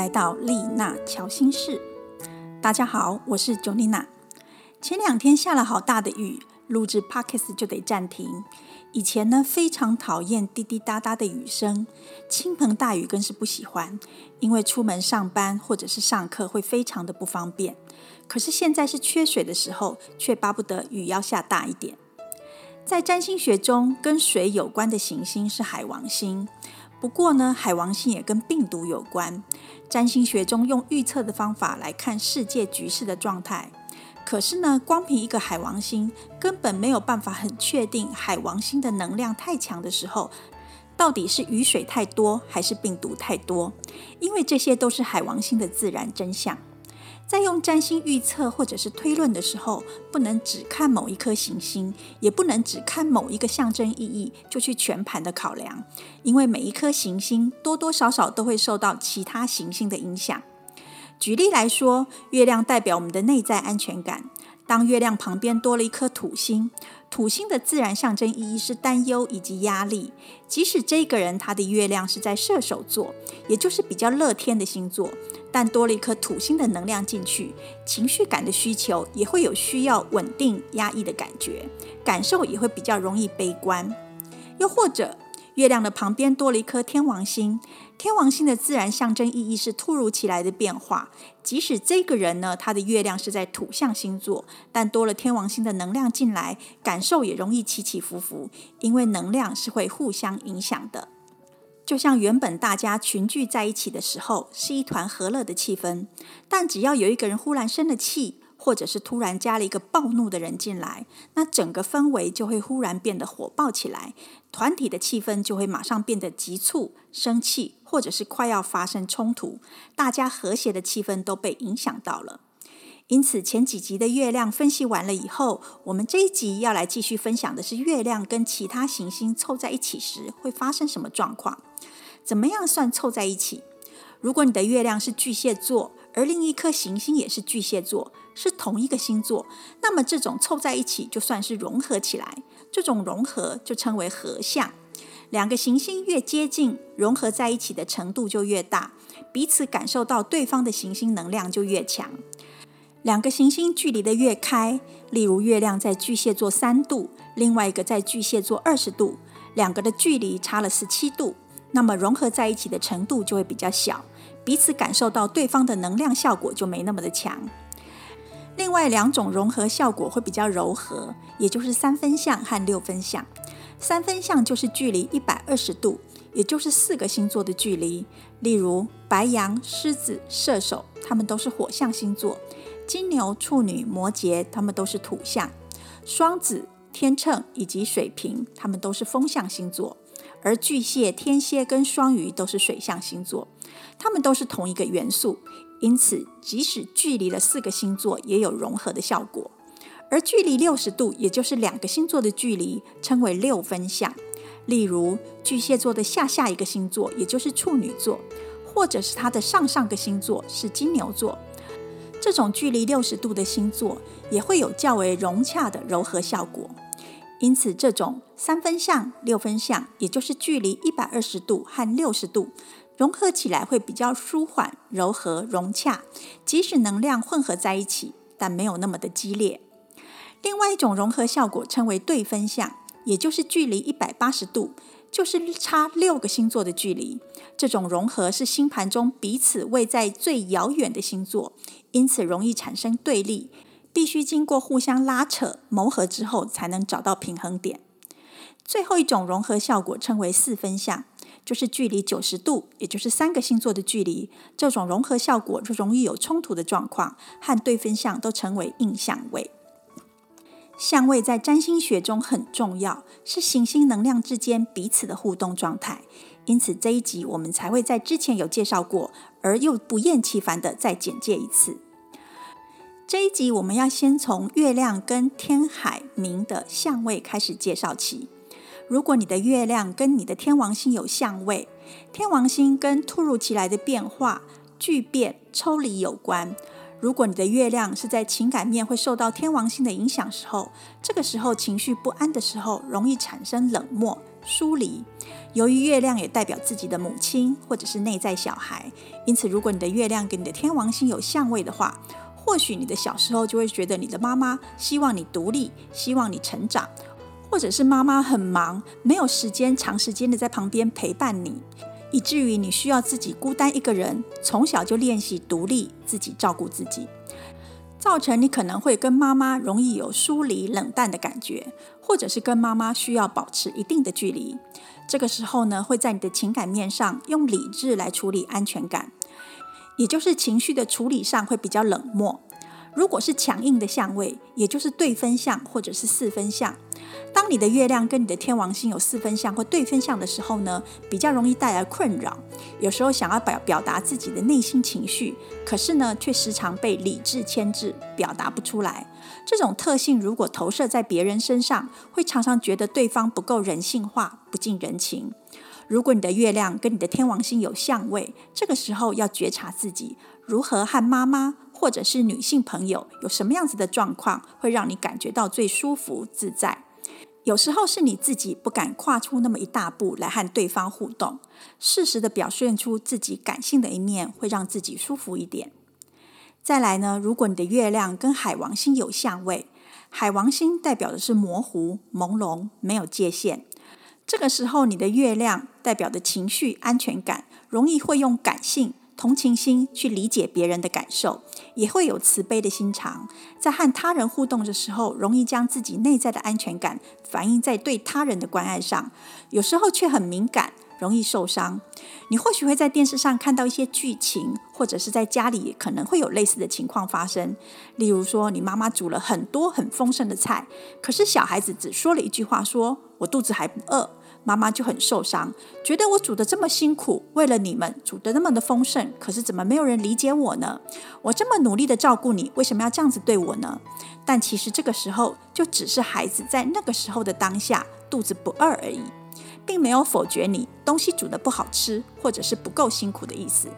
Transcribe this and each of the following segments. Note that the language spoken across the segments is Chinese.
来到丽娜乔心室。大家好，我是 Jonina。前两天下了好大的雨，录制 Podcast 就得暂停。以前呢，非常讨厌滴滴答答的雨声，倾盆大雨更是不喜欢，因为出门上班或者是上课会非常的不方便。可是现在是缺水的时候，却巴不得雨要下大一点。在占星学中，跟水有关的行星是海王星。不过呢，海王星也跟病毒有关。占星学中用预测的方法来看世界局势的状态，可是呢，光凭一个海王星根本没有办法很确定海王星的能量太强的时候，到底是雨水太多还是病毒太多，因为这些都是海王星的自然真相。在用占星预测或者是推论的时候，不能只看某一颗行星，也不能只看某一个象征意义就去全盘的考量，因为每一颗行星多多少少都会受到其他行星的影响。举例来说，月亮代表我们的内在安全感。当月亮旁边多了一颗土星，土星的自然象征意义是担忧以及压力。即使这个人他的月亮是在射手座，也就是比较乐天的星座，但多了一颗土星的能量进去，情绪感的需求也会有需要稳定压抑的感觉，感受也会比较容易悲观。又或者，月亮的旁边多了一颗天王星，天王星的自然象征意义是突如其来的变化。即使这个人呢，他的月亮是在土象星座，但多了天王星的能量进来，感受也容易起起伏伏，因为能量是会互相影响的。就像原本大家群聚在一起的时候，是一团和乐的气氛，但只要有一个人忽然生了气。或者是突然加了一个暴怒的人进来，那整个氛围就会忽然变得火爆起来，团体的气氛就会马上变得急促、生气，或者是快要发生冲突，大家和谐的气氛都被影响到了。因此，前几集的月亮分析完了以后，我们这一集要来继续分享的是月亮跟其他行星凑在一起时会发生什么状况？怎么样算凑在一起？如果你的月亮是巨蟹座，而另一颗行星也是巨蟹座，是同一个星座，那么这种凑在一起就算是融合起来，这种融合就称为合相。两个行星越接近，融合在一起的程度就越大，彼此感受到对方的行星能量就越强。两个行星距离的越开，例如月亮在巨蟹座三度，另外一个在巨蟹座二十度，两个的距离差了十七度，那么融合在一起的程度就会比较小。彼此感受到对方的能量效果就没那么的强。另外两种融合效果会比较柔和，也就是三分相和六分相。三分相就是距离一百二十度，也就是四个星座的距离。例如白羊、狮子、射手，他们都是火象星座；金牛、处女、摩羯，他们都是土象；双子、天秤以及水瓶，他们都是风象星座。而巨蟹、天蝎跟双鱼都是水象星座。它们都是同一个元素，因此即使距离了四个星座，也有融合的效果。而距离六十度，也就是两个星座的距离，称为六分相。例如巨蟹座的下下一个星座，也就是处女座，或者是它的上上个星座是金牛座，这种距离六十度的星座，也会有较为融洽的柔和效果。因此，这种三分相、六分相，也就是距离一百二十度和六十度。融合起来会比较舒缓、柔和、融洽，即使能量混合在一起，但没有那么的激烈。另外一种融合效果称为对分相，也就是距离一百八十度，就是差六个星座的距离。这种融合是星盘中彼此位在最遥远的星座，因此容易产生对立，必须经过互相拉扯、磨合之后，才能找到平衡点。最后一种融合效果称为四分相。就是距离九十度，也就是三个星座的距离，这种融合效果就容易有冲突的状况，和对分相都成为硬相位。相位在占星学中很重要，是行星能量之间彼此的互动状态。因此这一集我们才会在之前有介绍过，而又不厌其烦的再简介一次。这一集我们要先从月亮跟天海冥的相位开始介绍起。如果你的月亮跟你的天王星有相位，天王星跟突如其来的变化、巨变、抽离有关。如果你的月亮是在情感面会受到天王星的影响时候，这个时候情绪不安的时候，容易产生冷漠、疏离。由于月亮也代表自己的母亲或者是内在小孩，因此如果你的月亮跟你的天王星有相位的话，或许你的小时候就会觉得你的妈妈希望你独立，希望你成长，或者是妈妈很忙，没有时间长时间的在旁边陪伴你，以至于你需要自己孤单一个人，从小就练习独立，自己照顾自己。造成你可能会跟妈妈容易有疏离、冷淡的感觉，或者是跟妈妈需要保持一定的距离。这个时候呢，会在你的情感面上用理智来处理安全感，也就是情绪的处理上会比较冷漠。如果是强硬的相位，也就是对分相或者是四分相。当你的月亮跟你的天王星有四分相或对分相的时候呢，比较容易带来困扰。有时候想要表表达自己的内心情绪，可是呢，却时常被理智牵制，表达不出来。这种特性如果投射在别人身上，会常常觉得对方不够人性化、不近人情。如果你的月亮跟你的天王星有相位，这个时候要觉察自己如何和妈妈或者是女性朋友有什么样子的状况，会让你感觉到最舒服自在。有时候是你自己不敢跨出那么一大步来和对方互动，适时的表现出自己感性的一面，会让自己舒服一点。再来呢，如果你的月亮跟海王星有相位，海王星代表的是模糊、朦胧、没有界限。这个时候，你的月亮代表的情绪安全感，容易会用感性。同情心去理解别人的感受，也会有慈悲的心肠。在和他人互动的时候，容易将自己内在的安全感反映在对他人的关爱上，有时候却很敏感，容易受伤。你或许会在电视上看到一些剧情，或者是在家里可能会有类似的情况发生。例如说，你妈妈煮了很多很丰盛的菜，可是小孩子只说了一句话：“说我肚子还不饿。”妈妈就很受伤，觉得我煮的这么辛苦，为了你们煮的那么的丰盛，可是怎么没有人理解我呢？我这么努力的照顾你，为什么要这样子对我呢？但其实这个时候就只是孩子在那个时候的当下肚子不饿而已，并没有否决你东西煮的不好吃或者是不够辛苦的意思。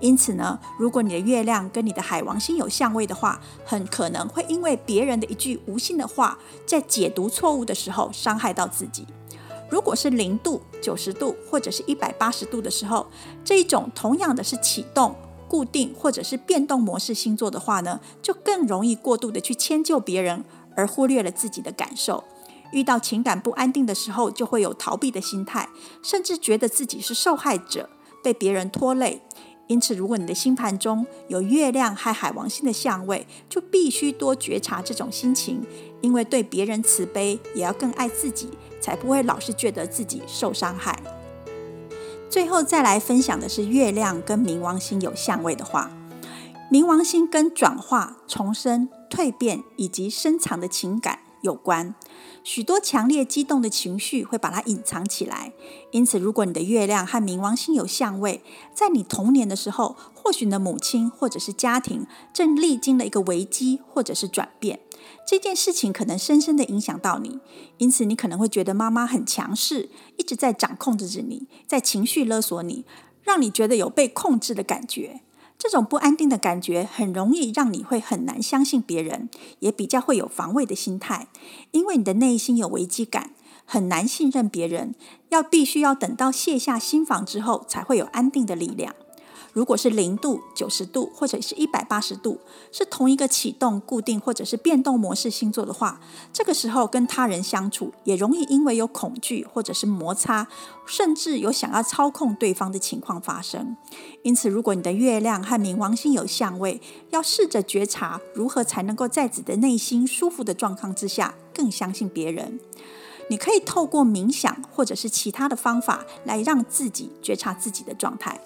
因此呢，如果你的月亮跟你的海王星有相位的话，很可能会因为别人的一句无心的话，在解读错误的时候伤害到自己。如果是零度、九十度或者是一百八十度的时候，这一种同样的是启动、固定或者是变动模式星座的话呢，就更容易过度的去迁就别人，而忽略了自己的感受。遇到情感不安定的时候，就会有逃避的心态，甚至觉得自己是受害者，被别人拖累。因此，如果你的星盘中有月亮和海王星的相位，就必须多觉察这种心情，因为对别人慈悲，也要更爱自己，才不会老是觉得自己受伤害。最后再来分享的是，月亮跟冥王星有相位的话，冥王星跟转化、重生、蜕变以及深藏的情感有关。许多强烈激动的情绪会把它隐藏起来，因此，如果你的月亮和冥王星有相位，在你童年的时候，或许你的母亲或者是家庭正历经了一个危机或者是转变，这件事情可能深深的影响到你，因此你可能会觉得妈妈很强势，一直在掌控着你，在情绪勒索你，让你觉得有被控制的感觉。这种不安定的感觉很容易让你会很难相信别人，也比较会有防卫的心态，因为你的内心有危机感，很难信任别人，要必须要等到卸下心防之后，才会有安定的力量。如果是零度、九十度或者是一百八十度，是同一个启动、固定或者是变动模式星座的话，这个时候跟他人相处也容易因为有恐惧或者是摩擦，甚至有想要操控对方的情况发生。因此，如果你的月亮和冥王星有相位，要试着觉察如何才能够在自己的内心舒服的状况之下更相信别人。你可以透过冥想或者是其他的方法来让自己觉察自己的状态。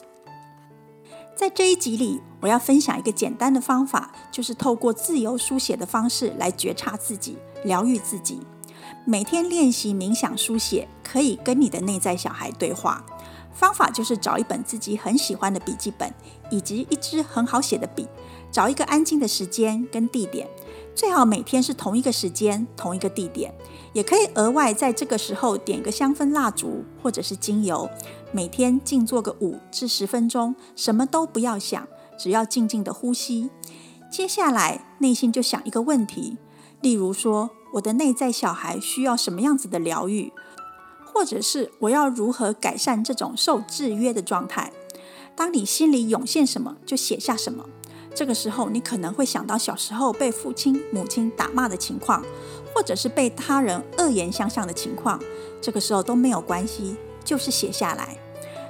在这一集里，我要分享一个简单的方法，就是透过自由书写的方式来觉察自己、疗愈自己。每天练习冥想书写，可以跟你的内在小孩对话。方法就是找一本自己很喜欢的笔记本，以及一支很好写的笔，找一个安静的时间跟地点，最好每天是同一个时间、同一个地点。也可以额外在这个时候点个香氛蜡烛或者是精油。每天静坐个五至十分钟，什么都不要想，只要静静的呼吸。接下来内心就想一个问题，例如说，我的内在小孩需要什么样子的疗愈，或者是我要如何改善这种受制约的状态。当你心里涌现什么，就写下什么。这个时候，你可能会想到小时候被父亲、母亲打骂的情况，或者是被他人恶言相向的情况。这个时候都没有关系，就是写下来。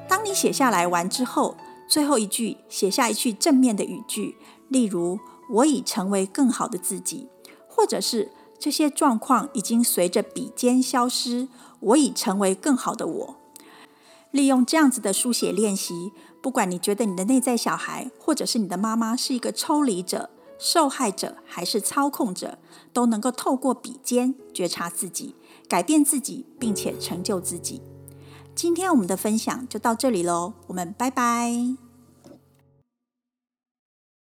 当你写下来完之后，最后一句写下一句正面的语句，例如“我已成为更好的自己”，或者是“这些状况已经随着笔尖消失，我已成为更好的我”。利用这样子的书写练习，不管你觉得你的内在小孩，或者是你的妈妈是一个抽离者、受害者，还是操控者，都能够透过笔尖觉察自己，改变自己，并且成就自己。今天我们的分享就到这里喽，我们拜拜。